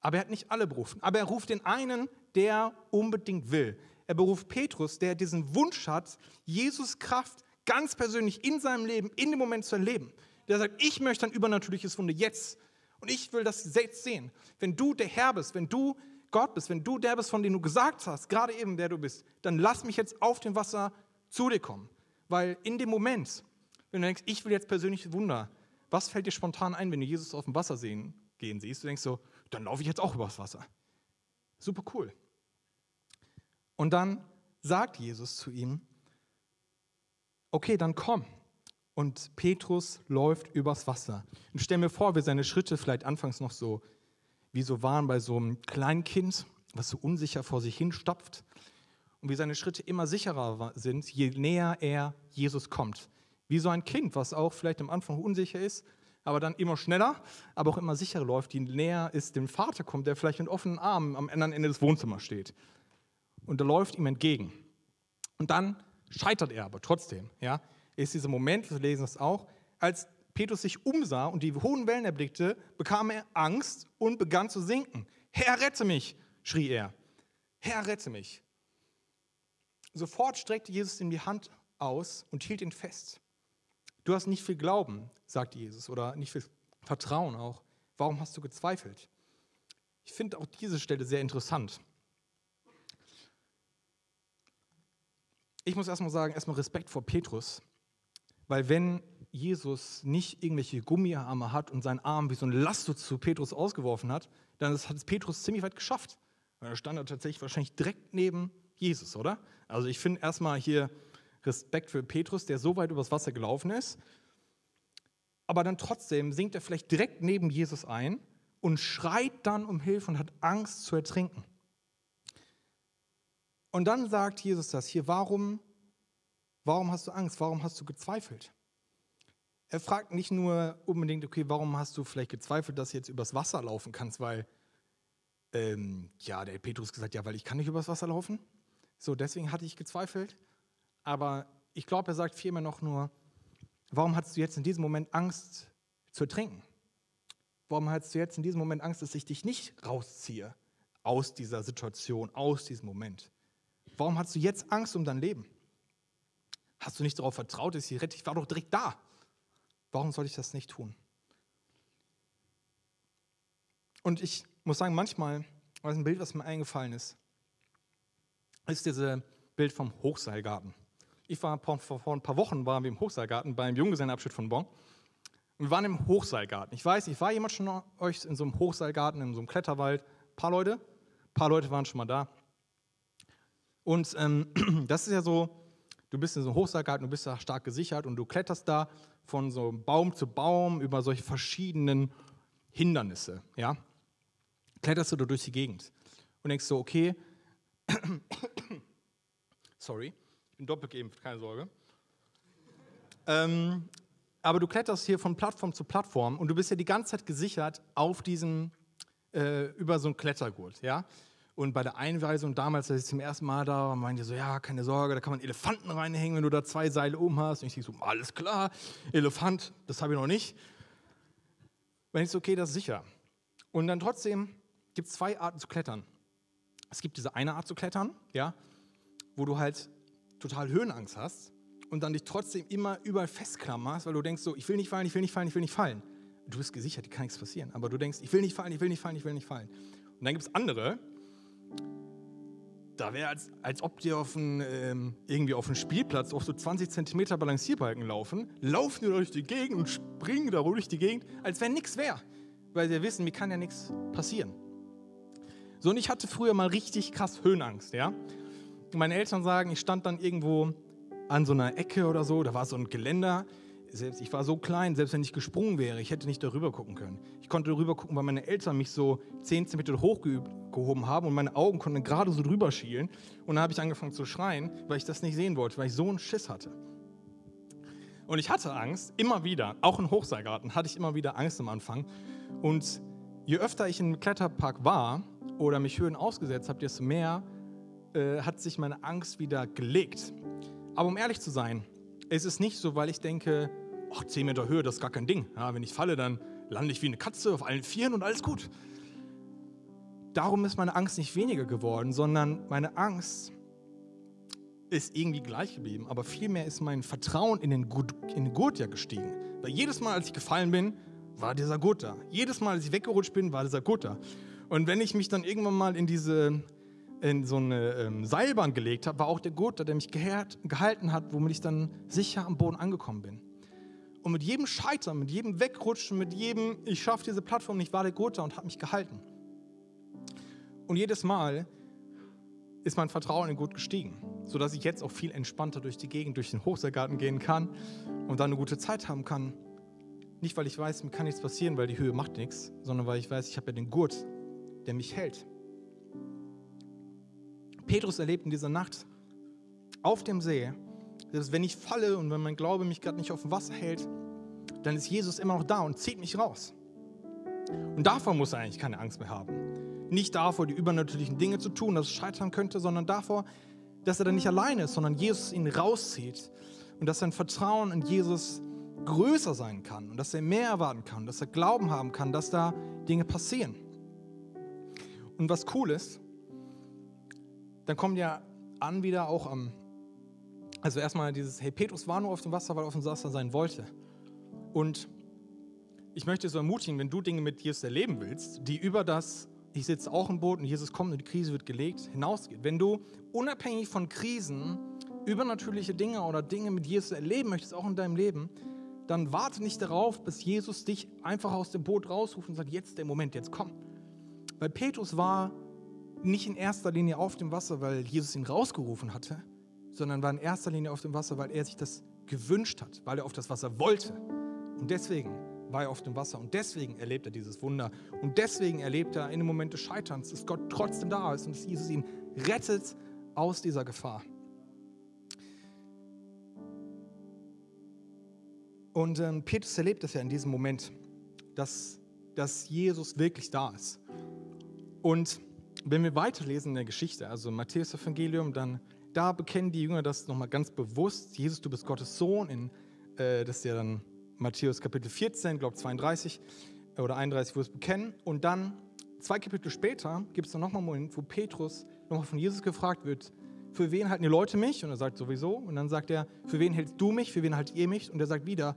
Aber er hat nicht alle berufen. Aber er ruft den einen, der unbedingt will. Er beruft Petrus, der diesen Wunsch hat, Jesus Kraft ganz persönlich in seinem Leben, in dem Moment zu erleben. Der sagt, ich möchte ein übernatürliches Wunder jetzt. Und ich will das jetzt sehen. Wenn du der Herr bist, wenn du Gott bist, wenn du der bist, von dem du gesagt hast, gerade eben der du bist, dann lass mich jetzt auf dem Wasser zu dir kommen. Weil in dem Moment, wenn du denkst, ich will jetzt persönliches Wunder, was fällt dir spontan ein, wenn du Jesus auf dem Wasser sehen, gehen siehst? Du denkst so, dann laufe ich jetzt auch übers Wasser. Super cool. Und dann sagt Jesus zu ihm, okay, dann komm. Und Petrus läuft übers Wasser. Und stell mir vor, wie seine Schritte vielleicht anfangs noch so, wie so waren bei so einem kleinen Kind, was so unsicher vor sich hin stapft. Und wie seine Schritte immer sicherer sind, je näher er Jesus kommt. Wie so ein Kind, was auch vielleicht am Anfang unsicher ist, aber dann immer schneller, aber auch immer sicherer läuft, je näher es dem Vater kommt, der vielleicht mit offenen Armen am anderen Ende des Wohnzimmers steht. Und er läuft ihm entgegen. Und dann scheitert er aber trotzdem. Ja? Ist dieser Moment, wir lesen es auch, als Petrus sich umsah und die hohen Wellen erblickte, bekam er Angst und begann zu sinken. Herr, rette mich, schrie er. Herr, rette mich. Sofort streckte Jesus ihm die Hand aus und hielt ihn fest. Du hast nicht viel Glauben, sagte Jesus, oder nicht viel Vertrauen auch. Warum hast du gezweifelt? Ich finde auch diese Stelle sehr interessant. Ich muss erstmal sagen, erstmal Respekt vor Petrus, weil wenn Jesus nicht irgendwelche Gummiarme hat und seinen Arm wie so ein Last zu Petrus ausgeworfen hat, dann hat es Petrus ziemlich weit geschafft. Er stand da tatsächlich wahrscheinlich direkt neben Jesus, oder? Also ich finde erstmal hier Respekt für Petrus, der so weit übers Wasser gelaufen ist. Aber dann trotzdem sinkt er vielleicht direkt neben Jesus ein und schreit dann um Hilfe und hat Angst zu ertrinken. Und dann sagt Jesus das hier, warum, warum hast du Angst? Warum hast du gezweifelt? Er fragt nicht nur unbedingt, okay, warum hast du vielleicht gezweifelt, dass du jetzt übers Wasser laufen kannst, weil, ähm, ja, der Petrus gesagt, ja, weil ich kann nicht übers Wasser laufen. So, deswegen hatte ich gezweifelt. Aber ich glaube, er sagt vielmehr noch nur, warum hast du jetzt in diesem Moment Angst zu ertrinken? Warum hast du jetzt in diesem Moment Angst, dass ich dich nicht rausziehe aus dieser Situation, aus diesem Moment? Warum hast du jetzt Angst um dein Leben? Hast du nicht darauf vertraut, dass ich rette? Ich war doch direkt da. Warum soll ich das nicht tun? Und ich muss sagen, manchmal, das ist ein Bild, was mir eingefallen ist, ist dieses Bild vom Hochseilgarten. Ich war vor, ein paar Wochen waren wir im Hochseilgarten beim Junggesellenabschied von Bonn. Und wir waren im Hochseilgarten. Ich weiß nicht, war jemand schon euch in so einem Hochseilgarten, in so einem Kletterwald? Ein paar Leute? Ein paar Leute waren schon mal da. Und ähm, das ist ja so, du bist in so einem Hochseilgarten, du bist da stark gesichert und du kletterst da von so Baum zu Baum über solche verschiedenen Hindernisse. Ja? Kletterst du da durch die Gegend und denkst so, okay, sorry, ich bin doppelt geimpft, keine Sorge. Ähm, aber du kletterst hier von Plattform zu Plattform und du bist ja die ganze Zeit gesichert auf diesem, äh, über so ein Klettergurt, ja. Und bei der Einweisung damals, als ich zum ersten Mal da war, meinte so, ja, keine Sorge, da kann man Elefanten reinhängen, wenn du da zwei Seile oben hast. Und ich so, alles klar, Elefant, das habe ich noch nicht. Wenn ich so, okay, das ist sicher. Und dann trotzdem gibt es zwei Arten zu klettern. Es gibt diese eine Art zu klettern, ja, wo du halt total Höhenangst hast und dann dich trotzdem immer überall festklammerst, weil du denkst so, ich will nicht fallen, ich will nicht fallen, ich will nicht fallen. Du bist gesichert, dir kann nichts passieren, aber du denkst, ich will nicht fallen, ich will nicht fallen, ich will nicht fallen. Und dann gibt es andere, da wäre als, als ob die auf ein, ähm, irgendwie auf einem Spielplatz auf so 20 Zentimeter Balancierbalken laufen, laufen die durch die Gegend und springen da durch die Gegend, als wenn nichts wäre. Weil sie wissen, mir kann ja nichts passieren. So, und ich hatte früher mal richtig krass Höhenangst, ja meine Eltern sagen, ich stand dann irgendwo an so einer Ecke oder so, da war so ein Geländer. Selbst, ich war so klein, selbst wenn ich gesprungen wäre, ich hätte nicht darüber gucken können. Ich konnte darüber gucken, weil meine Eltern mich so 10 cm hochgehoben haben und meine Augen konnten gerade so drüber schielen. Und dann habe ich angefangen zu schreien, weil ich das nicht sehen wollte, weil ich so einen Schiss hatte. Und ich hatte Angst, immer wieder, auch im Hochseilgarten hatte ich immer wieder Angst am Anfang. Und je öfter ich im Kletterpark war oder mich Höhen ausgesetzt habe, desto mehr äh, hat sich meine Angst wieder gelegt. Aber um ehrlich zu sein, es ist nicht so, weil ich denke, ach, 10 Meter Höhe, das ist gar kein Ding. Ja, wenn ich falle, dann lande ich wie eine Katze auf allen Vieren und alles gut. Darum ist meine Angst nicht weniger geworden, sondern meine Angst ist irgendwie gleich geblieben. Aber vielmehr ist mein Vertrauen in den, Gurt, in den Gurt ja gestiegen. Weil jedes Mal, als ich gefallen bin, war dieser Gurt da. Jedes Mal, als ich weggerutscht bin, war dieser Gurt da. Und wenn ich mich dann irgendwann mal in diese in so eine ähm, Seilbahn gelegt habe, war auch der Gurt der mich gehärt, gehalten hat, womit ich dann sicher am Boden angekommen bin. Und mit jedem Scheitern, mit jedem Wegrutschen, mit jedem, ich schaffe diese Plattform nicht, war der Gurt da und hat mich gehalten. Und jedes Mal ist mein Vertrauen in Gott gestiegen, sodass ich jetzt auch viel entspannter durch die Gegend, durch den Hochseilgarten gehen kann und dann eine gute Zeit haben kann. Nicht, weil ich weiß, mir kann nichts passieren, weil die Höhe macht nichts, sondern weil ich weiß, ich habe ja den Gurt, der mich hält. Petrus erlebt in dieser Nacht auf dem See, dass wenn ich falle und wenn mein Glaube mich gerade nicht auf dem Wasser hält, dann ist Jesus immer noch da und zieht mich raus. Und davor muss er eigentlich keine Angst mehr haben. Nicht davor, die übernatürlichen Dinge zu tun, dass es scheitern könnte, sondern davor, dass er dann nicht alleine ist, sondern Jesus ihn rauszieht und dass sein Vertrauen in Jesus größer sein kann und dass er mehr erwarten kann, dass er Glauben haben kann, dass da Dinge passieren. Und was cool ist, dann kommt ja an wieder auch am, also erstmal dieses, hey, Petrus war nur auf dem Wasser, weil er auf dem Wasser sein wollte. Und ich möchte so ermutigen, wenn du Dinge mit Jesus erleben willst, die über das, ich sitze auch im Boot und Jesus kommt und die Krise wird gelegt, hinausgeht. Wenn du unabhängig von Krisen übernatürliche Dinge oder Dinge mit Jesus erleben möchtest, auch in deinem Leben, dann warte nicht darauf, bis Jesus dich einfach aus dem Boot rausruft und sagt, jetzt der Moment, jetzt komm. Weil Petrus war nicht in erster Linie auf dem Wasser, weil Jesus ihn rausgerufen hatte, sondern war in erster Linie auf dem Wasser, weil er sich das gewünscht hat, weil er auf das Wasser wollte. Und deswegen war er auf dem Wasser und deswegen erlebt er dieses Wunder. Und deswegen erlebt er in dem Moment des Scheiterns, dass Gott trotzdem da ist und dass Jesus ihn rettet aus dieser Gefahr. Und ähm, Petrus erlebt es ja in diesem Moment, dass, dass Jesus wirklich da ist. Und wenn wir weiterlesen in der Geschichte, also Matthäus Evangelium, dann da bekennen die Jünger das nochmal ganz bewusst. Jesus, du bist Gottes Sohn. In, äh, das ist ja dann Matthäus Kapitel 14, glaube 32 oder 31, wo es bekennen. Und dann zwei Kapitel später gibt es dann nochmal einen Moment, wo Petrus nochmal von Jesus gefragt wird, für wen halten die Leute mich? Und er sagt sowieso. Und dann sagt er, für wen hältst du mich? Für wen haltet ihr mich? Und er sagt wieder,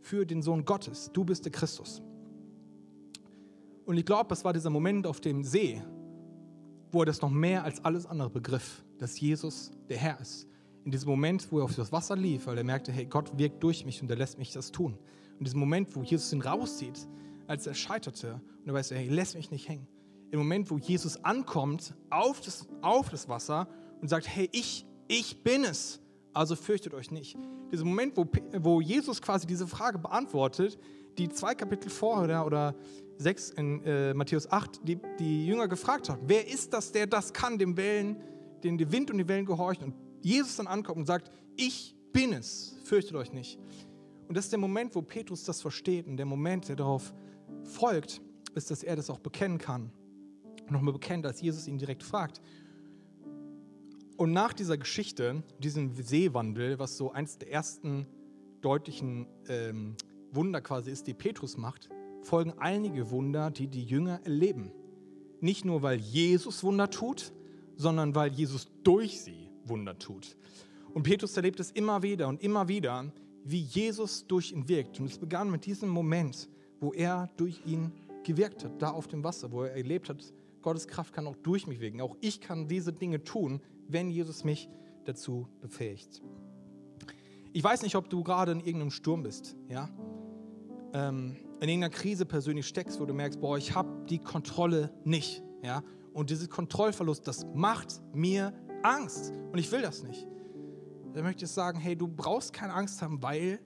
für den Sohn Gottes. Du bist der Christus. Und ich glaube, das war dieser Moment auf dem See, wo er das noch mehr als alles andere begriff, dass Jesus der Herr ist. In diesem Moment, wo er auf das Wasser lief, weil er merkte, hey, Gott wirkt durch mich und er lässt mich das tun. In diesem Moment, wo Jesus ihn rauszieht, als er scheiterte und er weiß, hey, lässt mich nicht hängen. Im Moment, wo Jesus ankommt auf das, auf das Wasser und sagt, hey, ich, ich bin es, also fürchtet euch nicht. Dieser Moment, wo, wo Jesus quasi diese Frage beantwortet, die zwei Kapitel vorher oder 6 in äh, Matthäus 8 die, die Jünger gefragt hat, wer ist das, der das kann, dem Wellen, den der Wind und die Wellen gehorchen? Und Jesus dann ankommt und sagt, ich bin es, fürchtet euch nicht. Und das ist der Moment, wo Petrus das versteht und der Moment, der darauf folgt, ist, dass er das auch bekennen kann. Nochmal bekennt, als Jesus ihn direkt fragt. Und nach dieser Geschichte, diesem Seewandel, was so eins der ersten deutlichen ähm, Wunder quasi ist, die Petrus macht, folgen einige Wunder, die die Jünger erleben. Nicht nur, weil Jesus Wunder tut, sondern weil Jesus durch sie Wunder tut. Und Petrus erlebt es immer wieder und immer wieder, wie Jesus durch ihn wirkt. Und es begann mit diesem Moment, wo er durch ihn gewirkt hat, da auf dem Wasser, wo er erlebt hat, Gottes Kraft kann auch durch mich wirken. Auch ich kann diese Dinge tun, wenn Jesus mich dazu befähigt. Ich weiß nicht, ob du gerade in irgendeinem Sturm bist, ja? Ähm, in irgendeiner Krise persönlich steckst, wo du merkst, boah, ich habe die Kontrolle nicht. Ja? Und dieses Kontrollverlust, das macht mir Angst. Und ich will das nicht. Dann möchte ich sagen, hey, du brauchst keine Angst haben, weil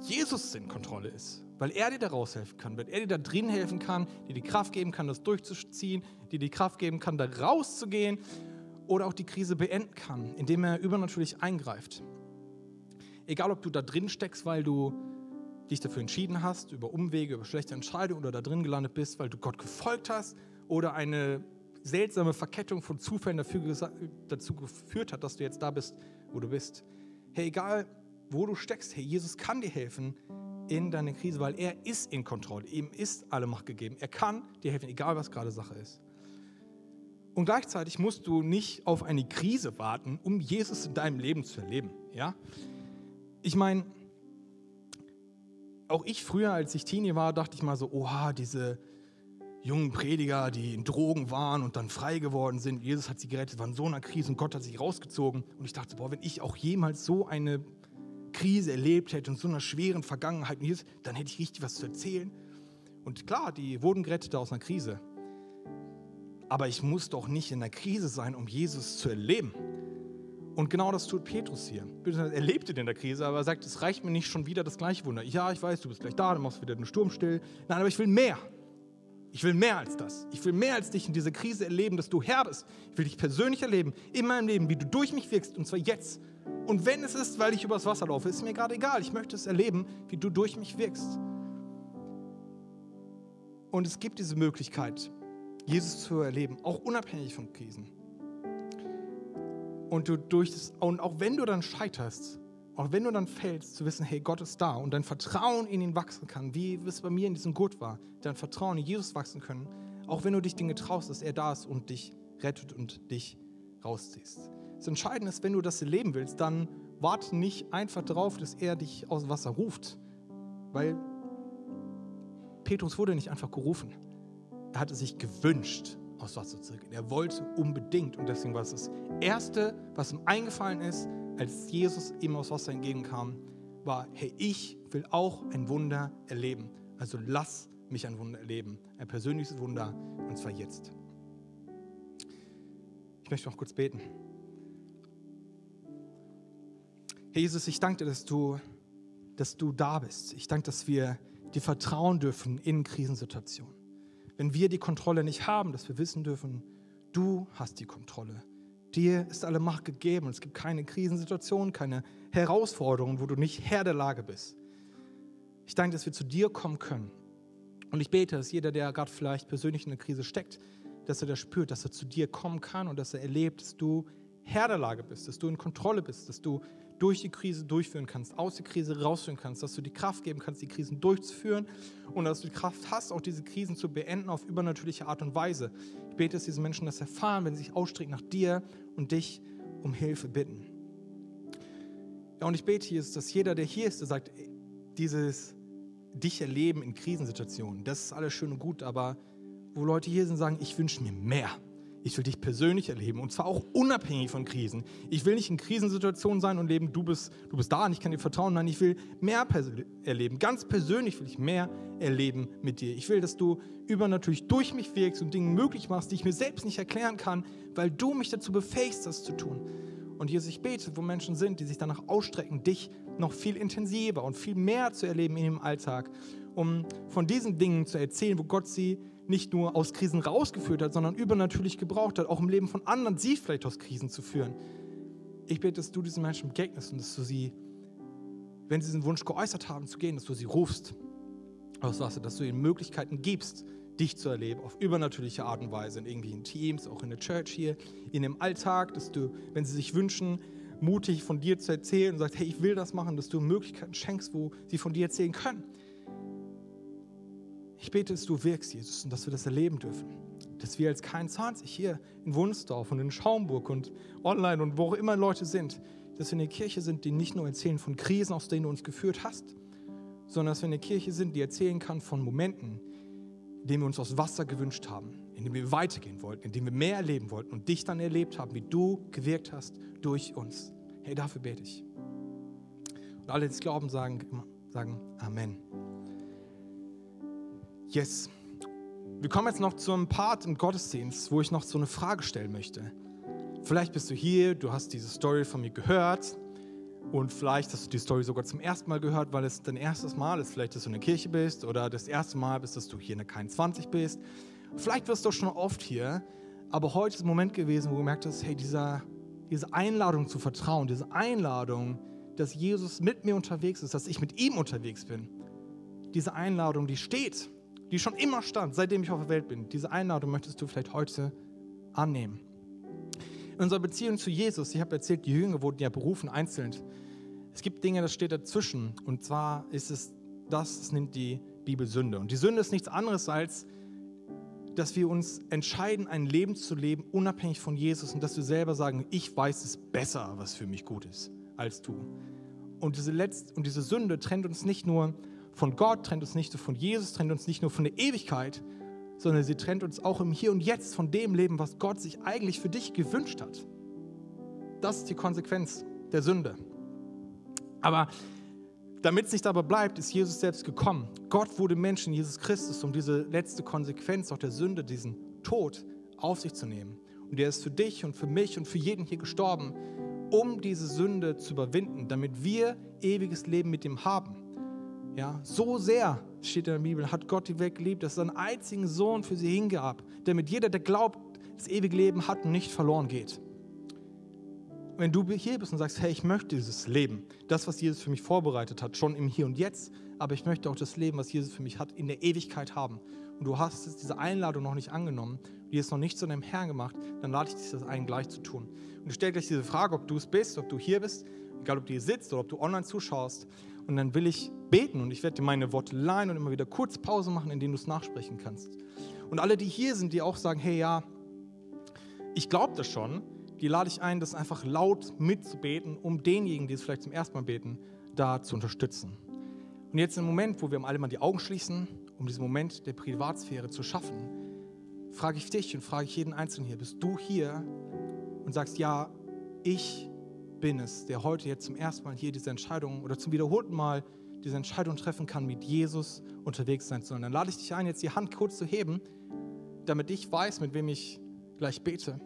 Jesus in Kontrolle ist. Weil er dir da raushelfen kann, weil er dir da drin helfen kann, dir die Kraft geben kann, das durchzuziehen, dir die Kraft geben kann, da rauszugehen oder auch die Krise beenden kann, indem er übernatürlich eingreift. Egal, ob du da drin steckst, weil du dich dafür entschieden hast, über Umwege, über schlechte Entscheidungen oder da drin gelandet bist, weil du Gott gefolgt hast oder eine seltsame Verkettung von Zufällen dafür, dazu geführt hat, dass du jetzt da bist, wo du bist. Hey, egal wo du steckst, hey, Jesus kann dir helfen in deiner Krise, weil er ist in Kontrolle. Ihm ist alle Macht gegeben. Er kann dir helfen, egal was gerade Sache ist. Und gleichzeitig musst du nicht auf eine Krise warten, um Jesus in deinem Leben zu erleben. Ja? Ich meine, auch ich früher, als ich Teenie war, dachte ich mal so, oha, diese jungen Prediger, die in Drogen waren und dann frei geworden sind. Jesus hat sie gerettet, waren in so einer Krise und Gott hat sich rausgezogen. Und ich dachte, boah, wenn ich auch jemals so eine Krise erlebt hätte und so einer schweren Vergangenheit, dann hätte ich richtig was zu erzählen. Und klar, die wurden gerettet aus einer Krise. Aber ich muss doch nicht in der Krise sein, um Jesus zu erleben. Und genau das tut Petrus hier. Er lebte in der Krise, aber er sagt, es reicht mir nicht schon wieder das gleiche Wunder. Ja, ich weiß, du bist gleich da, du machst wieder den Sturm still. Nein, aber ich will mehr. Ich will mehr als das. Ich will mehr als dich in dieser Krise erleben, dass du Herr bist. Ich will dich persönlich erleben, in meinem Leben, wie du durch mich wirkst, und zwar jetzt. Und wenn es ist, weil ich übers Wasser laufe, ist mir gerade egal. Ich möchte es erleben, wie du durch mich wirkst. Und es gibt diese Möglichkeit, Jesus zu erleben, auch unabhängig von Krisen. Und, du durch das, und auch wenn du dann scheiterst, auch wenn du dann fällst, zu wissen, hey, Gott ist da und dein Vertrauen in ihn wachsen kann, wie es bei mir in diesem Gut war, dein Vertrauen in Jesus wachsen können, auch wenn du dich Dinge traust, dass er da ist und dich rettet und dich rausziehst. Das Entscheidende ist, wenn du das erleben willst, dann warte nicht einfach darauf, dass er dich aus Wasser ruft, weil Petrus wurde nicht einfach gerufen. Er hatte sich gewünscht, aus Wasser zu gehen. Er wollte unbedingt und deswegen war es das Erste, was ihm eingefallen ist, als Jesus ihm aus Wasser entgegenkam, war, hey, ich will auch ein Wunder erleben. Also lass mich ein Wunder erleben. Ein persönliches Wunder, und zwar jetzt. Ich möchte noch kurz beten. Herr Jesus, ich danke dir, dass du, dass du da bist. Ich danke, dass wir dir vertrauen dürfen in Krisensituationen. Wenn wir die Kontrolle nicht haben, dass wir wissen dürfen, du hast die Kontrolle. Dir ist alle Macht gegeben es gibt keine Krisensituation, keine Herausforderungen, wo du nicht Herr der Lage bist. Ich danke, dass wir zu dir kommen können. Und ich bete, dass jeder, der gerade vielleicht persönlich in einer Krise steckt, dass er das spürt, dass er zu dir kommen kann und dass er erlebt, dass du Herr der Lage bist, dass du in Kontrolle bist, dass du durch die Krise durchführen kannst, aus der Krise rausführen kannst, dass du die Kraft geben kannst, die Krisen durchzuführen und dass du die Kraft hast, auch diese Krisen zu beenden auf übernatürliche Art und Weise. Ich bete, dass diese Menschen das erfahren, wenn sie sich ausstrecken nach dir und dich um Hilfe bitten. Ja, und ich bete hier, dass jeder, der hier ist, der sagt, dieses dich erleben in Krisensituationen, das ist alles schön und gut, aber wo Leute hier sind, sagen, ich wünsche mir mehr. Ich will dich persönlich erleben und zwar auch unabhängig von Krisen. Ich will nicht in Krisensituationen sein und leben, du bist, du bist da und ich kann dir vertrauen. Nein, ich will mehr erleben. Ganz persönlich will ich mehr erleben mit dir. Ich will, dass du übernatürlich durch mich wirkst und Dinge möglich machst, die ich mir selbst nicht erklären kann, weil du mich dazu befähigst, das zu tun. Und Jesus, ich bete, wo Menschen sind, die sich danach ausstrecken, dich noch viel intensiver und viel mehr zu erleben in ihrem Alltag, um von diesen Dingen zu erzählen, wo Gott sie nicht nur aus Krisen rausgeführt hat, sondern übernatürlich gebraucht hat, auch im Leben von anderen sie vielleicht aus Krisen zu führen. Ich bete, dass du diesen Menschen begegnest und dass du sie, wenn sie diesen Wunsch geäußert haben zu gehen, dass du sie rufst aus Wasser, dass du ihnen Möglichkeiten gibst, dich zu erleben, auf übernatürliche Art und Weise, in irgendwie in Teams, auch in der Church hier, in dem Alltag, dass du, wenn sie sich wünschen, mutig von dir zu erzählen und sagst, hey, ich will das machen, dass du Möglichkeiten schenkst, wo sie von dir erzählen können. Ich bete, dass du wirkst, Jesus, und dass wir das erleben dürfen. Dass wir als kein 20 hier in Wunsdorf und in Schaumburg und online und wo auch immer Leute sind, dass wir eine Kirche sind, die nicht nur erzählen von Krisen, aus denen du uns geführt hast, sondern dass wir eine Kirche sind, die erzählen kann von Momenten, in denen wir uns aus Wasser gewünscht haben, in denen wir weitergehen wollten, in denen wir mehr erleben wollten und dich dann erlebt haben, wie du gewirkt hast durch uns. Hey, dafür bete ich. Und alle, die es glauben, sagen, sagen Amen. Yes. Wir kommen jetzt noch zu einem Part im Gottesdienst, wo ich noch so eine Frage stellen möchte. Vielleicht bist du hier, du hast diese Story von mir gehört und vielleicht hast du die Story sogar zum ersten Mal gehört, weil es dein erstes Mal ist. Vielleicht, dass du in der Kirche bist oder das erste Mal bist, dass du hier in der K20 bist. Vielleicht wirst du schon oft hier, aber heute ist ein Moment gewesen, wo du gemerkt hast, hey, dieser, diese Einladung zu vertrauen, diese Einladung, dass Jesus mit mir unterwegs ist, dass ich mit ihm unterwegs bin. Diese Einladung, die steht, die schon immer stand, seitdem ich auf der Welt bin. Diese Einladung möchtest du vielleicht heute annehmen. In unserer Beziehung zu Jesus, ich habe erzählt, die Jünger wurden ja berufen einzeln. Es gibt Dinge, das steht dazwischen. Und zwar ist es das, das nimmt die Bibel Sünde. Und die Sünde ist nichts anderes als, dass wir uns entscheiden, ein Leben zu leben, unabhängig von Jesus und dass wir selber sagen, ich weiß es besser, was für mich gut ist, als du. Und diese, Letz und diese Sünde trennt uns nicht nur von Gott, trennt uns nicht nur von Jesus, trennt uns nicht nur von der Ewigkeit, sondern sie trennt uns auch im Hier und Jetzt von dem Leben, was Gott sich eigentlich für dich gewünscht hat. Das ist die Konsequenz der Sünde. Aber damit es nicht dabei bleibt, ist Jesus selbst gekommen. Gott wurde Mensch in Jesus Christus, um diese letzte Konsequenz auch der Sünde, diesen Tod, auf sich zu nehmen. Und er ist für dich und für mich und für jeden hier gestorben, um diese Sünde zu überwinden, damit wir ewiges Leben mit ihm haben. Ja, so sehr, steht in der Bibel, hat Gott die Welt geliebt, dass er seinen einzigen Sohn für sie hingab, damit jeder, der glaubt, das ewige Leben hat und nicht verloren geht. Wenn du hier bist und sagst, hey, ich möchte dieses Leben, das, was Jesus für mich vorbereitet hat, schon im Hier und Jetzt, aber ich möchte auch das Leben, was Jesus für mich hat, in der Ewigkeit haben. Und du hast diese Einladung noch nicht angenommen, die ist noch nicht zu deinem Herrn gemacht, dann lade ich dich das ein, gleich zu tun. Und ich stelle gleich diese Frage, ob du es bist, ob du hier bist, egal ob du hier sitzt oder ob du online zuschaust. Und dann will ich beten und ich werde dir meine Worte leihen und immer wieder kurz Pause machen, in denen du es nachsprechen kannst. Und alle, die hier sind, die auch sagen, hey ja, ich glaube das schon, die lade ich ein, das einfach laut mitzubeten, um denjenigen, die es vielleicht zum ersten Mal beten, da zu unterstützen. Und jetzt im Moment, wo wir alle mal die Augen schließen, um diesen Moment der Privatsphäre zu schaffen, frage ich dich und frage ich jeden Einzelnen hier, bist du hier und sagst, ja, ich bin es, der heute jetzt zum ersten Mal hier diese Entscheidung oder zum wiederholten Mal diese Entscheidung treffen kann, mit Jesus unterwegs sein zu sollen. Dann lade ich dich ein, jetzt die Hand kurz zu heben, damit ich weiß, mit wem ich gleich bete.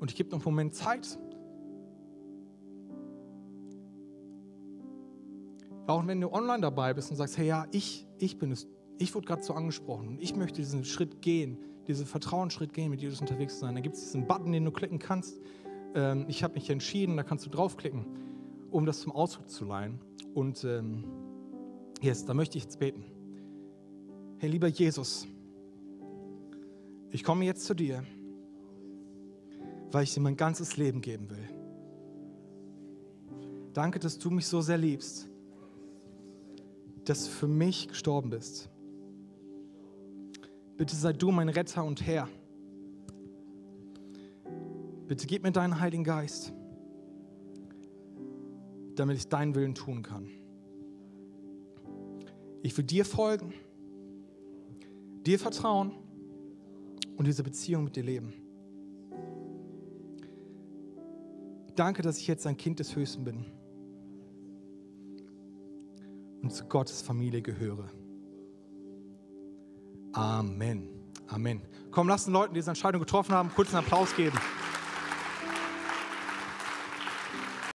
Und ich gebe noch einen Moment Zeit. Auch wenn du online dabei bist und sagst, hey ja, ich, ich bin es, ich wurde gerade so angesprochen und ich möchte diesen Schritt gehen, diesen Vertrauensschritt gehen, mit Jesus unterwegs zu sein. Dann gibt es diesen Button, den du klicken kannst ähm, ich habe mich entschieden, da kannst du draufklicken, um das zum Ausdruck zu leihen. Und ähm, yes, da möchte ich jetzt beten. Hey, lieber Jesus, ich komme jetzt zu dir, weil ich dir mein ganzes Leben geben will. Danke, dass du mich so sehr liebst, dass du für mich gestorben bist. Bitte sei du mein Retter und Herr. Bitte gib mir deinen Heiligen Geist, damit ich deinen Willen tun kann. Ich will dir folgen, dir vertrauen und diese Beziehung mit dir leben. Danke, dass ich jetzt ein Kind des Höchsten bin und zu Gottes Familie gehöre. Amen. Amen. Komm, lass den Leuten, die diese Entscheidung getroffen haben, kurz einen Applaus geben.